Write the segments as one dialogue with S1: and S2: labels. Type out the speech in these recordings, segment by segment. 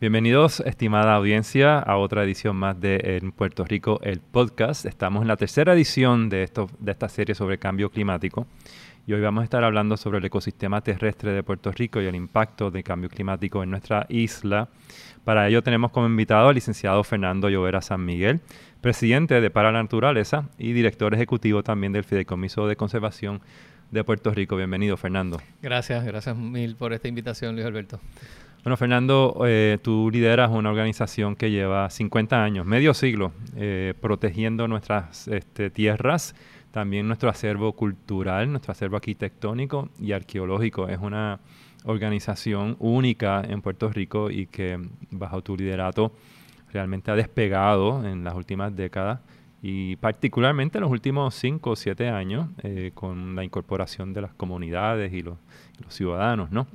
S1: Bienvenidos, estimada audiencia, a otra edición más de En Puerto Rico, el podcast. Estamos en la tercera edición de, esto, de esta serie sobre cambio climático y hoy vamos a estar hablando sobre el ecosistema terrestre de Puerto Rico y el impacto del cambio climático en nuestra isla. Para ello tenemos como invitado al licenciado Fernando Llovera San Miguel, presidente de Para la Naturaleza y director ejecutivo también del Fideicomiso de Conservación de Puerto Rico. Bienvenido, Fernando.
S2: Gracias, gracias mil por esta invitación, Luis Alberto.
S1: Bueno, Fernando, eh, tú lideras una organización que lleva 50 años, medio siglo, eh, protegiendo nuestras este, tierras, también nuestro acervo cultural, nuestro acervo arquitectónico y arqueológico. Es una organización única en Puerto Rico y que bajo tu liderato realmente ha despegado en las últimas décadas y particularmente en los últimos 5 o 7 años eh, con la incorporación de las comunidades y los, ciudadanos, ¿no?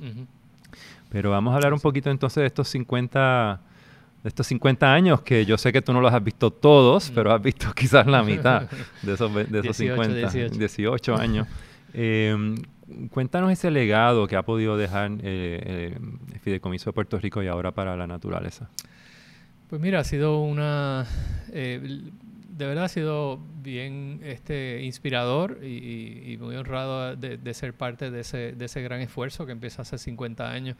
S1: Pero vamos a hablar un poquito entonces de estos 50, de estos 50 años que yo sé que tú no los has visto todos, pero has visto quizás la mitad de esos, de esos 50, 18, años. Em, cuéntanos ese legado que ha podido dejar eh, eh, el Fideicomiso de Puerto Rico y ahora para la naturaleza.
S2: Pues mira, ha sido una... Eh, de verdad ha sido bien este, inspirador y, muy honrado de, ser parte de ese, de ese, gran esfuerzo que empieza hace 50 años.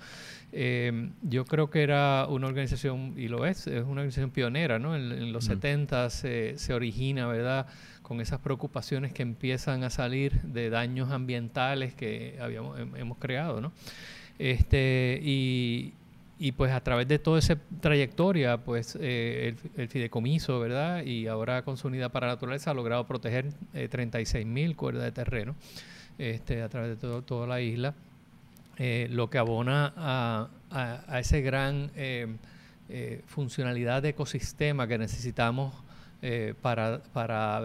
S2: Em, yo creo que era una organización, y lo es, es una organización pionera, ¿no? En, los 70 se, se, origina, ¿verdad? Con esas preocupaciones que empiezan a salir de daños ambientales que habíamos, hemos creado, ¿no? Este, y, y pues a través de toda esa trayectoria, pues eh, el, fideicomiso, ¿verdad? Y ahora con su unidad para la naturaleza ha logrado proteger eh, 36 mil cuerdas de terreno este, a través de todo, toda la isla, eh, lo que abona a, a, a ese gran eh, funcionalidad de ecosistema que necesitamos eh, para, para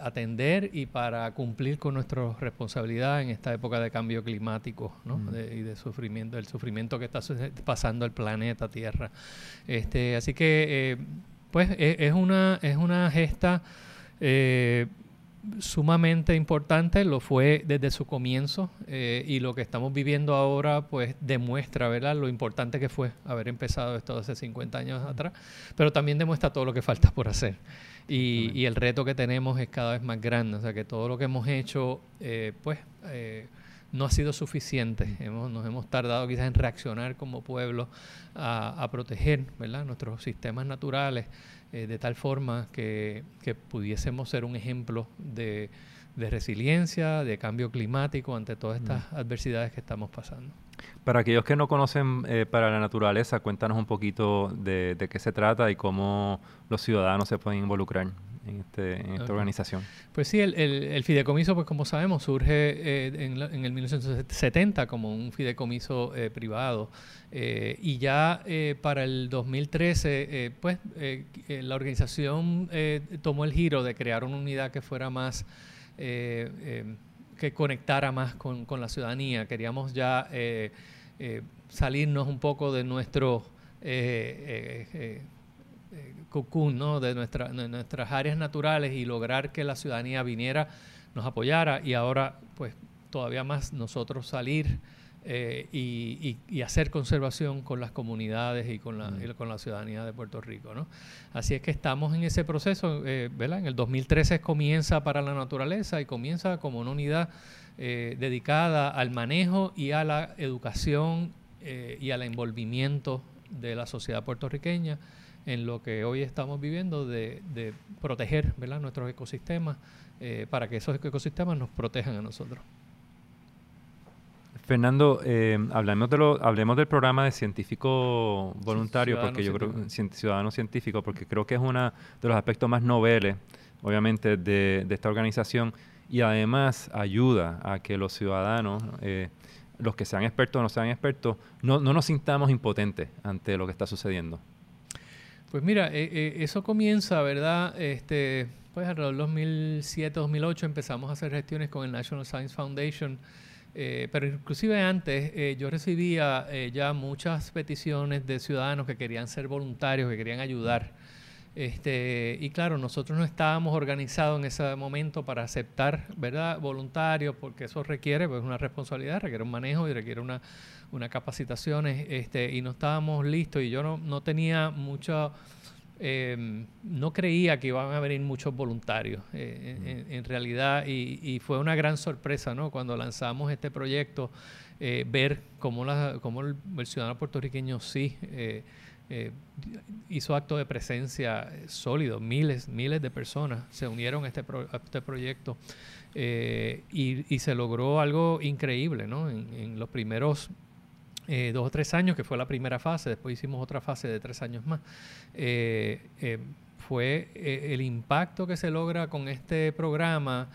S2: atender y para cumplir con nuestra responsabilidad en esta época de cambio climático ¿no? y de sufrimiento, el sufrimiento que está pasando el planeta Tierra. Este, así que, eh, pues, e, es, una, es una gesta eh, sumamente importante, lo fue desde su comienzo eh, y lo que estamos viviendo ahora pues demuestra ¿verdad? lo importante que fue haber empezado esto hace 50 años atrás, pero también demuestra todo lo que falta por hacer. Y, y el reto que tenemos es cada vez más grande, o sea que todo lo que hemos hecho eh, pues eh, no ha sido suficiente. Hemos, nos hemos tardado quizás en reaccionar como pueblo a, a proteger ¿verdad? nuestros sistemas naturales. Eh, de tal forma que, pudiésemos ser un ejemplo de, resiliencia, de cambio climático ante todas estas adversidades que estamos pasando.
S1: Para aquellos que no conocen eh, para la naturaleza, cuéntanos un poquito de, qué se trata y cómo los ciudadanos se pueden involucrar en, este, en esta organización.
S2: Pues sí, el, el, fideicomiso, pues como sabemos, surge eh, en, en, el 1970 como un fideicomiso privado eh, y ya eh, para el 2013, eh, pues la organización tomó el giro de crear una unidad que fuera más, que conectara más con, con, la ciudadanía. Queríamos ya salirnos un poco de nuestro cocoon, ¿no? de, nuestra, de nuestras áreas naturales y lograr que la ciudadanía viniera, nos apoyara y ahora, pues todavía más nosotros salir eh, y, hacer conservación con las comunidades y con la, mm. con la ciudadanía de Puerto Rico. ¿no? Así es que estamos en ese proceso, eh, ¿verdad? En el 2013 comienza para la naturaleza y comienza como una unidad eh, dedicada al manejo y a la educación y al envolvimiento de la sociedad puertorriqueña en lo que hoy estamos viviendo de, de proteger ¿verdad? nuestros ecosistemas para que esos ecosistemas nos protejan a nosotros.
S1: Fernando, eh, hablemos, de lo, hablemos del programa de científico voluntario, porque yo creo ciudadano científico, porque creo que es uno de los aspectos más noveles, obviamente, de, esta organización y además ayuda a que los ciudadanos, eh, los que sean expertos o no sean expertos, no, no, nos sintamos impotentes ante lo que está sucediendo.
S2: Pues mira, eh, eh, eso comienza, ¿verdad? Este, pues alrededor del 2007-2008 empezamos a hacer gestiones con el National Science Foundation eh, pero inclusive antes eh, yo recibía eh, ya muchas peticiones de ciudadanos que querían ser voluntarios, que querían ayudar Este, y claro, nosotros no estábamos organizados en ese momento para aceptar, ¿verdad?, voluntarios, porque eso requiere pues, una responsabilidad, requiere un manejo y requiere una, una capacitaciones, este, y no estábamos listos y yo no, no tenía mucho, em, no creía que iban a venir muchos voluntarios eh, en, realidad y, y, fue una gran sorpresa, ¿no?, cuando lanzamos este proyecto, eh, ver cómo, la, cómo el, ciudadano puertorriqueño sí... Eh, eh, hizo acto de presencia sólido, miles, miles de personas se unieron a este, este proyecto eh, y, se logró algo increíble, ¿no? En, los primeros eh, dos o tres años, que fue la primera fase, después hicimos otra fase de tres años más, fue el impacto que se logra con este programa.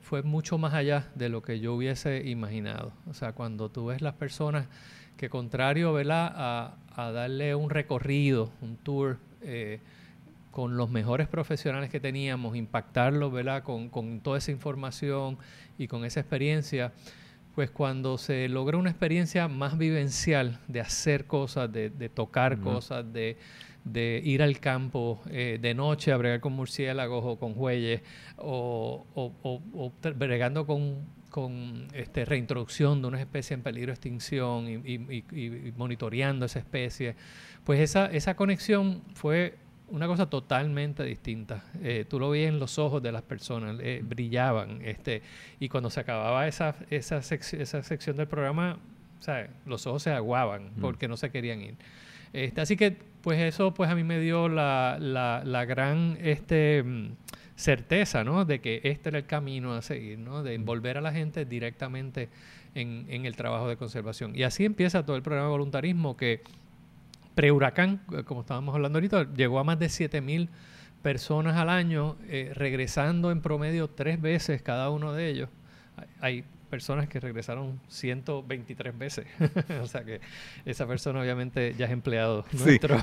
S2: fue mucho más allá de lo que yo hubiese imaginado. O sea, cuando tú ves las personas que contrario ¿verdad? A, a darle un recorrido, un tour eh, con los mejores profesionales que teníamos, impactarlos ¿verdad? Con, con, toda esa información y con esa experiencia, pues cuando se logra una experiencia más vivencial de hacer cosas, de, tocar cosas, de, de, ir al campo eh, de noche a bregar con murciélagos o con jueyes, o, o, o bregando con con este, reintroducción de una especie en peligro de extinción y, monitoreando esa especie, pues esa, esa conexión fue una cosa totalmente distinta. Eh, tú lo veías en los ojos de las personas, eh, brillaban. Este, y cuando se acababa esa, esa, esa sección del programa, los ojos se aguaban mm. porque no se querían ir. Este, así que, pues eso pues a mí me dio la, la, la gran... Este, certeza, ¿no? De que este era el camino a seguir, ¿no? De envolver a la gente directamente en, el trabajo de conservación. Y así empieza todo el programa de voluntarismo que pre-huracán, eh, como estábamos hablando ahorita, llegó a más de 7.000 personas al año, eh, regresando en promedio tres veces cada uno de ellos. Personas que regresaron 123 veces. o sea que esa persona obviamente ya es empleado nuestro.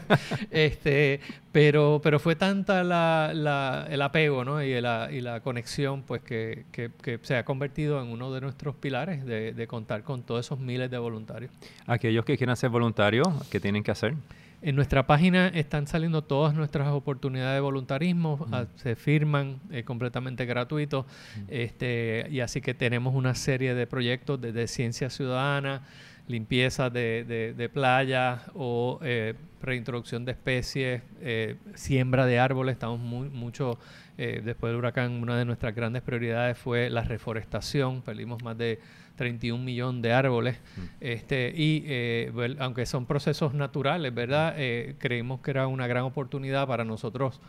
S2: este, pero, pero fue tanta la, el apego ¿no? y, la, y la conexión pues que, que, se ha convertido en uno de nuestros pilares de, de contar con todos esos miles de voluntarios.
S1: Aquellos que quieran ser voluntarios, ¿qué tienen que hacer?
S2: En nuestra página están saliendo todas nuestras oportunidades de voluntarismo, ah, se firman eh, completamente gratuitos, este, y así que tenemos una serie de proyectos de, ciencia ciudadana, limpieza de, de, playa o eh, reintroducción de especies, eh, siembra de árboles, estamos muy, mucho, después del huracán, una de nuestras grandes prioridades fue la reforestación, perdimos más de 31 millones de árboles. Mm. Este, y eh, aunque son procesos naturales, ¿verdad? Eh, creímos que era una gran oportunidad para nosotros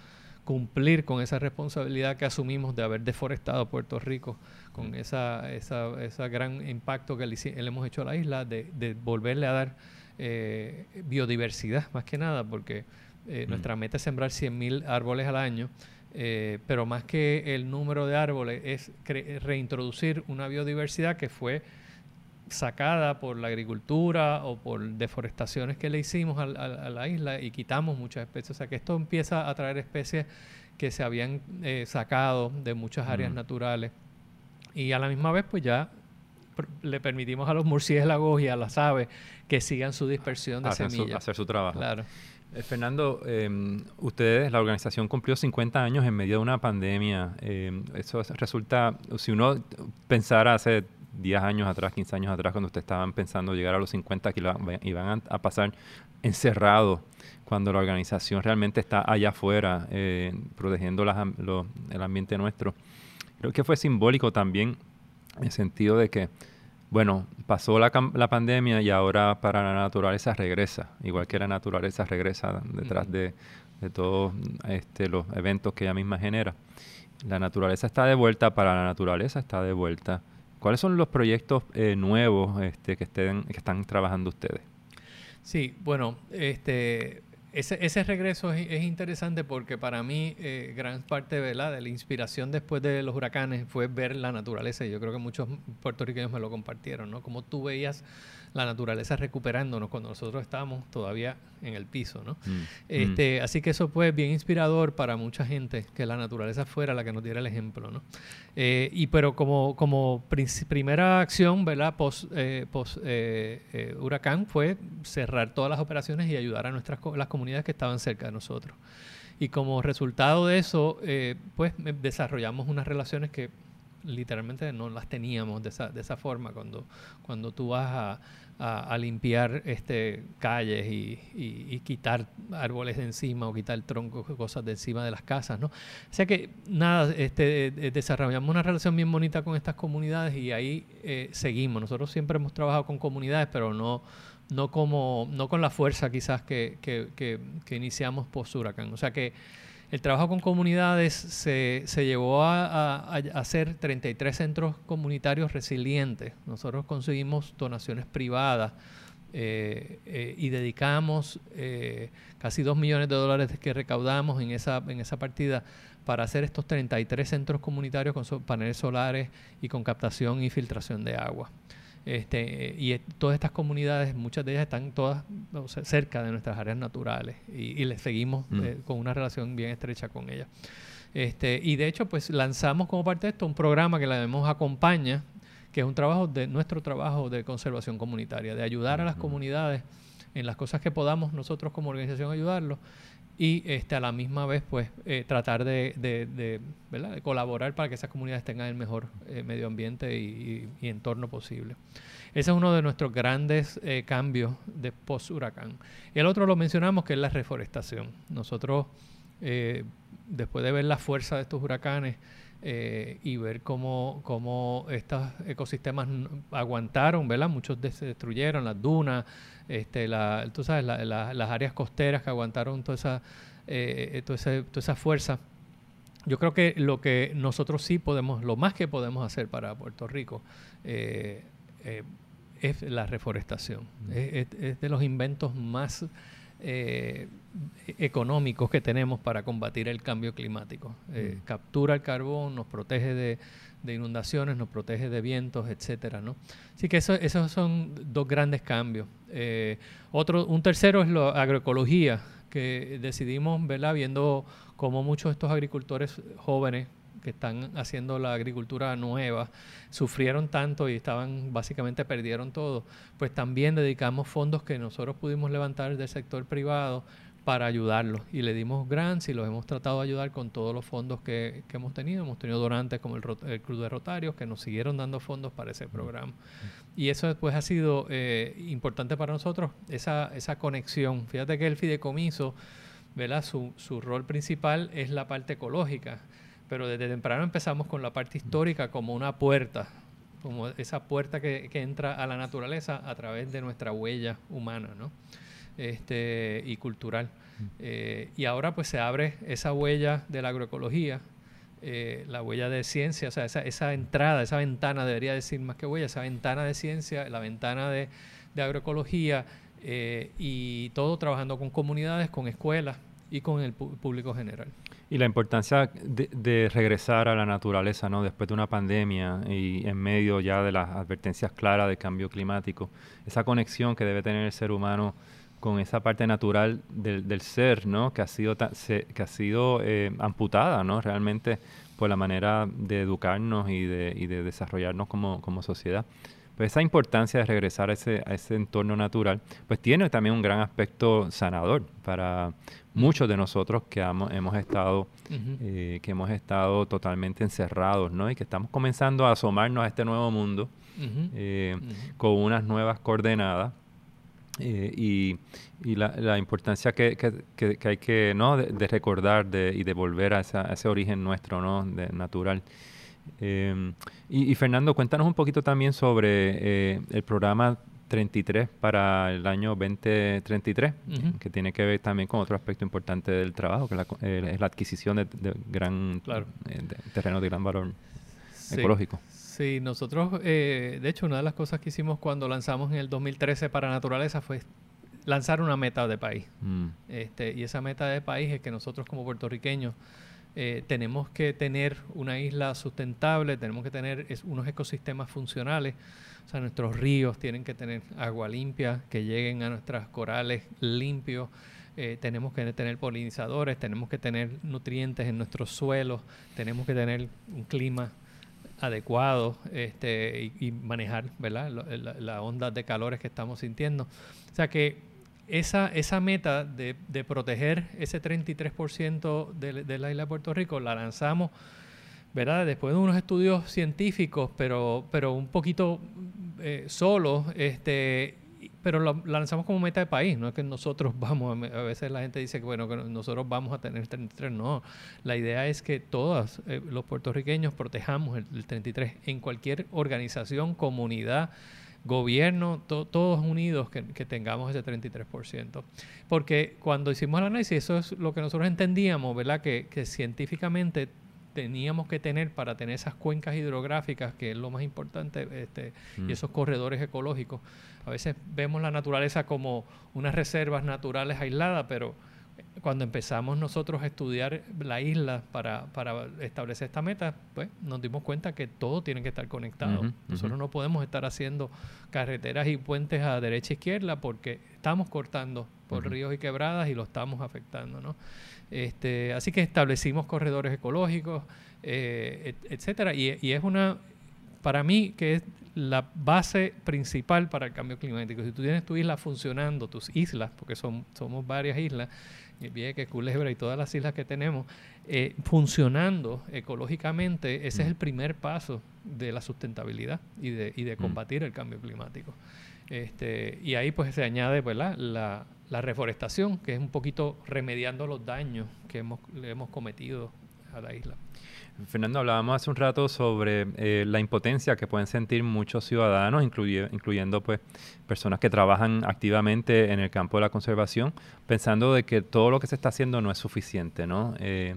S2: cumplir con esa responsabilidad que asumimos de haber deforestado Puerto Rico, con mm. esa, esa, esa, gran impacto que le, hemos hecho a la isla, de, volverle a dar eh, biodiversidad, más que nada, porque mm. nuestra meta es sembrar 100.000 árboles al año. Eh, pero más que el número de árboles es reintroducir una biodiversidad que fue sacada por la agricultura o por deforestaciones que le hicimos a, la isla y quitamos muchas especies. O sea que esto empieza a traer especies que se habían eh, sacado de muchas áreas naturales y a la misma vez pues ya le permitimos a los murciélagos y a las aves que sigan su dispersión de semillas.
S1: hacer su trabajo.
S2: Claro.
S1: Eh, Fernando, em, ustedes, la organización cumplió 50 años en medio de una pandemia. Em, eso resulta, si uno pensara hace 10 años atrás, 15 años atrás, cuando ustedes estaban pensando llegar a los 50, que iban a, pasar encerrados, cuando la organización realmente está allá afuera, eh, protegiendo el ambiente nuestro. Creo que fue simbólico también en el sentido de que bueno, pasó la, la, pandemia y ahora para la naturaleza regresa, igual que la naturaleza regresa detrás de, todos este, los eventos que ella misma genera. La naturaleza está de vuelta, para la naturaleza está de vuelta. ¿Cuáles son los proyectos eh, nuevos este, que, estén, que están trabajando ustedes?
S2: Sí, bueno, este, ese, ese regreso es, interesante porque para mí eh, gran parte de la inspiración después de los huracanes fue ver la naturaleza y yo creo que muchos puertorriqueños me lo compartieron, ¿no? Como tú veías la naturaleza recuperándonos cuando nosotros estábamos todavía en el piso, ¿no? Mm, este, mm. Así que eso fue bien inspirador para mucha gente, que la naturaleza fuera la que nos diera el ejemplo, ¿no? Eh, y pero como, como primera acción, ¿verdad? Post, eh, post eh, huracán fue cerrar todas las operaciones y ayudar a nuestras las comunidades que estaban cerca de nosotros. Y como resultado de eso, eh, pues desarrollamos unas relaciones que literalmente no las teníamos de esa, de esa forma cuando, cuando tú vas a, a, limpiar este, calles y, quitar árboles de encima o quitar troncos, cosas de encima de las casas, ¿no? O sea que nada, este, desarrollamos una relación bien bonita con estas comunidades y ahí eh, seguimos. Nosotros siempre hemos trabajado con comunidades, pero no, no, como, no con la fuerza quizás que, que, que, que iniciamos post huracán. O sea que el trabajo con comunidades se, se llevó a, hacer 33 centros comunitarios resilientes. Nosotros conseguimos donaciones privadas eh, eh, y dedicamos eh, casi 2 millones de dólares que recaudamos en esa, en esa partida para hacer estos 33 centros comunitarios con paneles solares y con captación y filtración de agua. Este, y todas estas comunidades, muchas de ellas están todas cerca de nuestras áreas naturales y, les seguimos mm. eh, con una relación bien estrecha con ellas. Este, y de hecho, pues lanzamos como parte de esto un programa que la vemos acompaña, que es un trabajo de nuestro trabajo de conservación comunitaria, de ayudar a las comunidades en las cosas que podamos nosotros como organización ayudarlos y este, a la misma vez pues eh, tratar de, colaborar para que esas comunidades tengan el mejor eh, medio ambiente y, entorno posible. Ese es uno de nuestros grandes eh, cambios de post-huracán. El otro lo mencionamos que es la reforestación. Nosotros, después de ver la fuerza de estos huracanes, y ver cómo, cómo estos ecosistemas aguantaron, ¿verdad? Muchos se destruyeron, las dunas, este, la, tú sabes, las áreas costeras que aguantaron toda esa, eh, toda, esa, toda esa fuerza. Yo creo que lo que nosotros sí podemos, lo más que podemos hacer para Puerto Rico eh, eh, es la reforestación. Es, de los inventos más económicos que tenemos para combatir el cambio climático. Captura el carbón, nos protege de, de inundaciones, nos protege de vientos, etcétera, ¿no? Así que eso, esos son dos grandes cambios. Eh, otro, un tercero es la agroecología, que decidimos, ¿verdad? Viendo cómo muchos de estos agricultores jóvenes que están haciendo la agricultura nueva sufrieron tanto y estaban básicamente perdieron todo, pues también dedicamos fondos que nosotros pudimos levantar del sector privado para ayudarlos. Y le dimos grants y los hemos tratado de ayudar con todos los fondos que, hemos tenido. Hemos tenido donantes como el, Club de Rotarios que nos siguieron dando fondos para ese programa. Y eso después ha sido eh, importante para nosotros, esa, esa conexión. Fíjate que el fideicomiso, ¿verdad? Su, su rol principal es la parte ecológica, pero desde temprano empezamos con la parte histórica como una puerta, como esa puerta que, que entra a la naturaleza a través de nuestra huella humana, ¿no? este, y cultural. Eh, y ahora pues se abre esa huella de la agroecología, eh, la huella de ciencia, o sea, esa, esa, entrada, esa ventana, debería decir más que huella, esa ventana de ciencia, la ventana de, de agroecología eh, y todo trabajando con comunidades, con escuelas y con el público general.
S1: Y la importancia de, regresar a la naturaleza, ¿no? Después de una pandemia y en medio ya de las advertencias claras del cambio climático, esa conexión que debe tener el ser humano con esa parte natural del, ser, ¿no? Que ha sido, que ha sido eh, amputada, ¿no? Realmente por la manera de educarnos y de, y de desarrollarnos como, como sociedad. Pues esa importancia de regresar a ese, a ese entorno natural, pues tiene también un gran aspecto sanador para muchos de nosotros que hemos, hemos estado, eh, que hemos estado totalmente encerrados, ¿no? Y que estamos comenzando a asomarnos a este nuevo mundo eh, con unas nuevas coordenadas eh, y, y la, la, importancia que, que, que, hay que ¿no? de, recordar de, y de volver a, esa, ese origen nuestro ¿no? de, natural. Eh, y, Fernando, cuéntanos un poquito también sobre eh, el programa 33 para el año 2033, que tiene que ver también con otro aspecto importante del trabajo, que es la adquisición de, gran claro. terreno de gran valor ecológico.
S2: Sí, nosotros, eh, de hecho, una de las cosas que hicimos cuando lanzamos en el 2013 para Naturaleza fue lanzar una meta de país. Mm. Este, y esa meta de país es que nosotros como puertorriqueños eh, tenemos que tener una isla sustentable, tenemos que tener unos ecosistemas funcionales, o sea, nuestros ríos tienen que tener agua limpia, que lleguen a nuestras corales limpios. Eh, tenemos que tener polinizadores, tenemos que tener nutrientes en nuestros suelos, tenemos que tener un clima adecuado este, y, manejar ¿verdad? La, onda de calores que estamos sintiendo. O sea que esa, esa meta de, de proteger ese 33% de, de la isla de Puerto Rico la lanzamos ¿verdad? Después de unos estudios científicos, pero, pero un poquito eh, solo, este, pero lo, lanzamos como meta de país, no es que nosotros vamos, a veces la gente dice que bueno, que nosotros vamos a tener 33, no, la idea es que todos eh, los puertorriqueños protejamos el, 33 en cualquier organización, comunidad, gobierno, todos unidos que, tengamos ese 33%. Porque cuando hicimos el análisis, eso es lo que nosotros entendíamos, ¿verdad? Que, que científicamente teníamos que tener para tener esas cuencas hidrográficas, que es lo más importante, este, y mm. esos corredores ecológicos. A veces vemos la naturaleza como unas reservas naturales aisladas, pero cuando empezamos nosotros a estudiar la isla para, para establecer esta meta, pues nos dimos cuenta que todo tiene que estar conectado. nosotros no podemos estar haciendo carreteras y puentes a derecha e izquierda porque estamos cortando por ríos y quebradas y lo estamos afectando, ¿no? Este, así que establecimos corredores ecológicos, eh, etcétera, y, es una, para mí, que es la base principal para el cambio climático. Si tú tienes tu isla funcionando, tus islas, porque son, somos varias islas, Vieques, Culebra y todas las islas que tenemos, eh, funcionando ecológicamente, ese es el primer paso de la sustentabilidad y de, y de mm. combatir el cambio climático. Este, y ahí pues se añade pues, la, la reforestación, que es un poquito remediando los daños que hemos, le hemos cometido a la isla.
S1: Fernando, hablábamos hace un rato sobre eh, la impotencia que pueden sentir muchos ciudadanos, incluyendo pues personas que trabajan activamente en el campo de la conservación, pensando de que todo lo que se está haciendo no es suficiente, ¿no? Eh,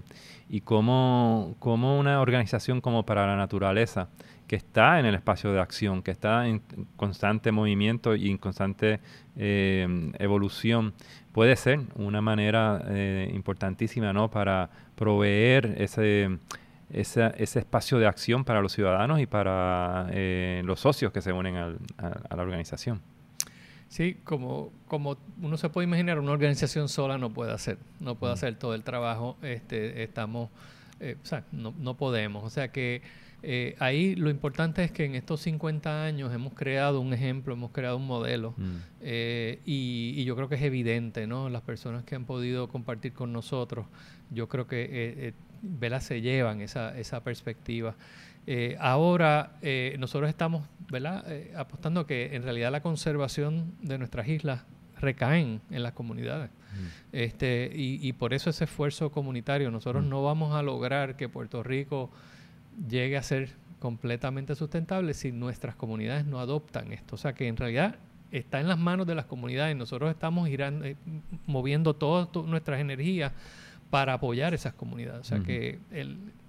S1: y cómo, cómo, una organización como para la naturaleza, que está en el espacio de acción, que está en constante movimiento y en constante eh, evolución, puede ser una manera importantísima, ¿no? Para proveer ese ese, ese espacio de acción para los ciudadanos y para eh, los socios que se unen a, la organización.
S2: Sí, como, como uno se puede imaginar, una organización sola no puede hacer, no puede hacer todo el trabajo, este, estamos, eh, o sea, no, no, podemos. O sea que eh, ahí lo importante es que en estos 50 años hemos creado un ejemplo, hemos creado un modelo mm. y, y, yo creo que es evidente, ¿no? Las personas que han podido compartir con nosotros, yo creo que ¿verdad? se llevan esa, esa perspectiva. Eh, ahora eh, nosotros estamos ¿verdad? Eh, apostando que en realidad la conservación de nuestras islas recaen en las comunidades. Este, y, y, por eso ese esfuerzo comunitario, nosotros no vamos a lograr que Puerto Rico llegue a ser completamente sustentable si nuestras comunidades no adoptan esto. O sea que en realidad está en las manos de las comunidades. Nosotros estamos girando, moviendo todas nuestras energías para apoyar esas comunidades. O sea que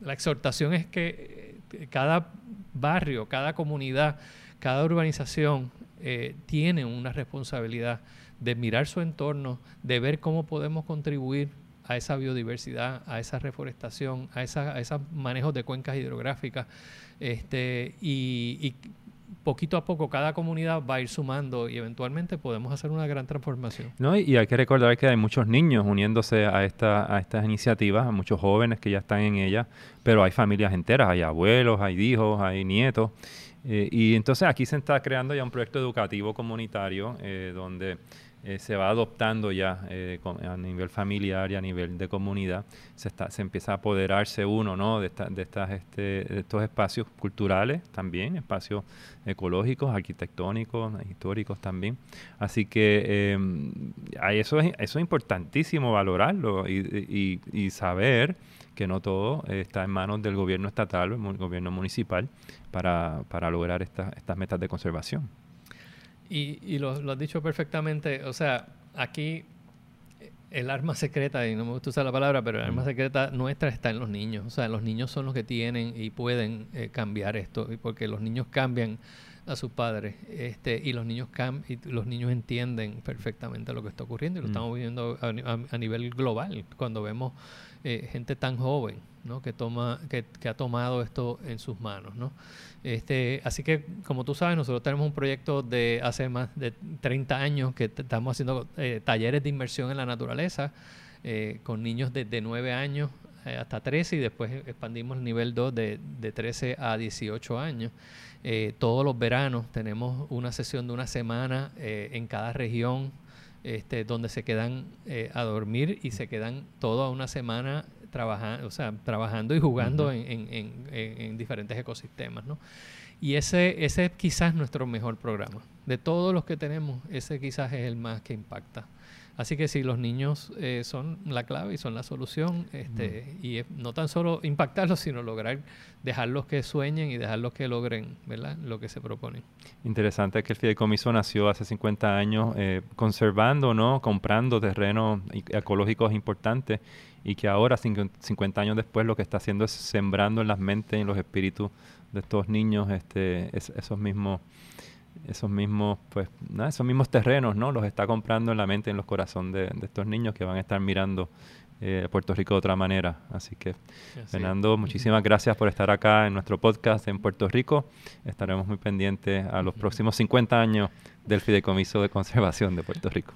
S2: la exhortación es que eh, cada barrio, cada comunidad, cada urbanización eh, tiene una responsabilidad de mirar su entorno, de ver cómo podemos contribuir a esa biodiversidad, a esa reforestación, a, esa, a esos manejos de cuencas hidrográficas, este, y poquito a poco cada comunidad va a ir sumando y eventualmente podemos hacer una gran transformación.
S1: No, y hay que recordar que hay muchos niños uniéndose a, esta, a estas iniciativas, muchos jóvenes que ya están en ellas, pero hay familias enteras, hay abuelos, hay hijos, hay nietos. Eh, y entonces aquí se está creando ya un proyecto educativo comunitario eh, donde eh, se va adoptando ya eh, a nivel familiar y a nivel de comunidad, se, está, se empieza a apoderarse uno ¿no? de, de, estas, este, de estos espacios culturales también, espacios ecológicos, arquitectónicos, históricos también. Así que em, eso, es, eso es importantísimo valorarlo y, y, saber que no todo está en manos del gobierno estatal o el gobierno municipal para, para lograr estas metas de conservación.
S2: Y, y lo, lo, has dicho perfectamente, o sea, aquí el arma secreta, y no me gusta usar la palabra, pero el arma secreta nuestra está en los niños. O sea, los niños son los que tienen y pueden eh, cambiar esto, porque los niños cambian a sus padres este, y los niños cam y los niños entienden perfectamente lo que está ocurriendo y lo mm. estamos viviendo a, nivel global cuando vemos eh, gente tan joven ¿no? que toma que, que, ha tomado esto en sus manos ¿no? Este, así que, como tú sabes, nosotros tenemos un proyecto de hace más de 30 años que estamos haciendo eh, talleres de inmersión en la naturaleza eh, con niños desde 9 años hasta 13 y después expandimos el nivel 2 de, de 13 a 18 años. todos los veranos tenemos una sesión de una semana en cada región este, donde se quedan eh, a dormir y se quedan toda una semana trabajando, o sea, trabajando y jugando en, diferentes ecosistemas, ¿no? Y ese, ese es quizás nuestro mejor programa. De todos los que tenemos, ese quizás es el más que impacta. Así que sí, los niños eh, son la clave y son la solución. Este, Y no tan solo impactarlos, sino lograr dejarlos que sueñen y dejarlos que logren ¿verdad? lo que se proponen.
S1: Interesante que el fideicomiso nació hace 50 años eh, conservando, ¿no? comprando terrenos ecológicos importantes y que ahora, 50 años después, lo que está haciendo es sembrando en las mentes y en los espíritus de estos niños este, esos mismos esos mismos, pues, esos mismos terrenos, ¿no? Los está comprando en la mente, en los corazones de, estos niños que van a estar mirando eh, Puerto Rico de otra manera. Así que, Fernando, muchísimas gracias por estar acá en nuestro podcast en Puerto Rico. Estaremos muy pendientes a los próximos 50 años del Fideicomiso de Conservación de Puerto Rico.